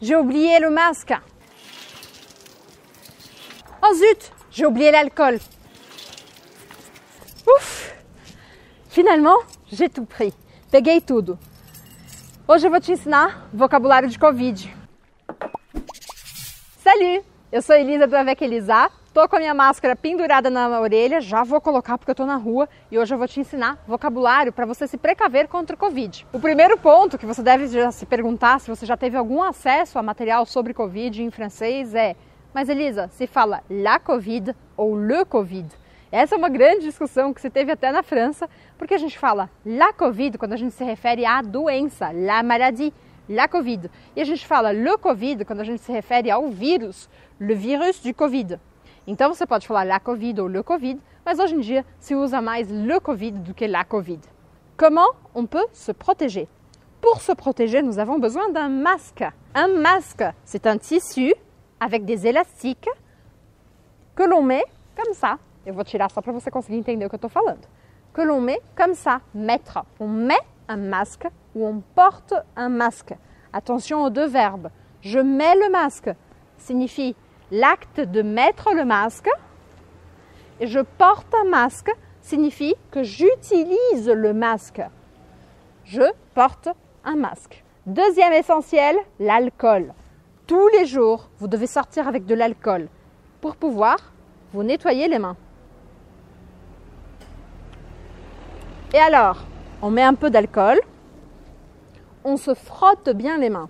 j'ai oublié le masque. Oh zut, j'ai oublié l'alcool. Ouf! Finalement, j'ai tout pris. Peguei tudo. Hoje eu vou te ensinar vocabulário de Covid. Salut! Eu sou Elisa do Avec Elisa. Tô com a minha máscara pendurada na orelha, já vou colocar porque eu tô na rua e hoje eu vou te ensinar vocabulário para você se precaver contra o Covid. O primeiro ponto que você deve já se perguntar se você já teve algum acesso a material sobre Covid em francês é: mas Elisa, se fala la Covid ou le Covid? Essa é uma grande discussão que se teve até na França, porque a gente fala la Covid quando a gente se refere à doença, la maladie, la Covid. E a gente fala le Covid quando a gente se refere ao vírus, le virus du Covid. Então você pode falar la Covid ou le Covid, mas hoje em dia se usa mais le Covid do que la Covid. Comment on peut se protéger? Pour se protéger, nous avons besoin d'un masque. Un masque, c'est un tissu avec des élastiques que l'on met comme ça. Eu vou tirar só para você conseguir entender o que eu estou. Que l'on met comme ça, mettre. On met un masque ou on porte un masque. Attention aux deux verbes. Je mets le masque signifie l'acte de mettre le masque. Je porte un masque signifie que j'utilise le masque. Je porte un masque. Deuxième essentiel, l'alcool. Tous les jours, vous devez sortir avec de l'alcool pour pouvoir vous nettoyer les mains. Et alors, on met un peu d'alcool, on se frotte bien les mains.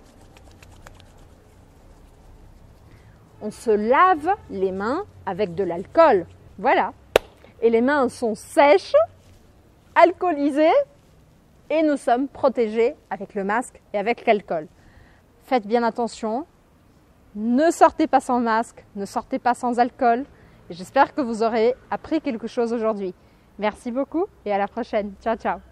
On se lave les mains avec de l'alcool. Voilà. Et les mains sont sèches, alcoolisées, et nous sommes protégés avec le masque et avec l'alcool. Faites bien attention. Ne sortez pas sans masque, ne sortez pas sans alcool. J'espère que vous aurez appris quelque chose aujourd'hui. Merci beaucoup et à la prochaine. Ciao, ciao.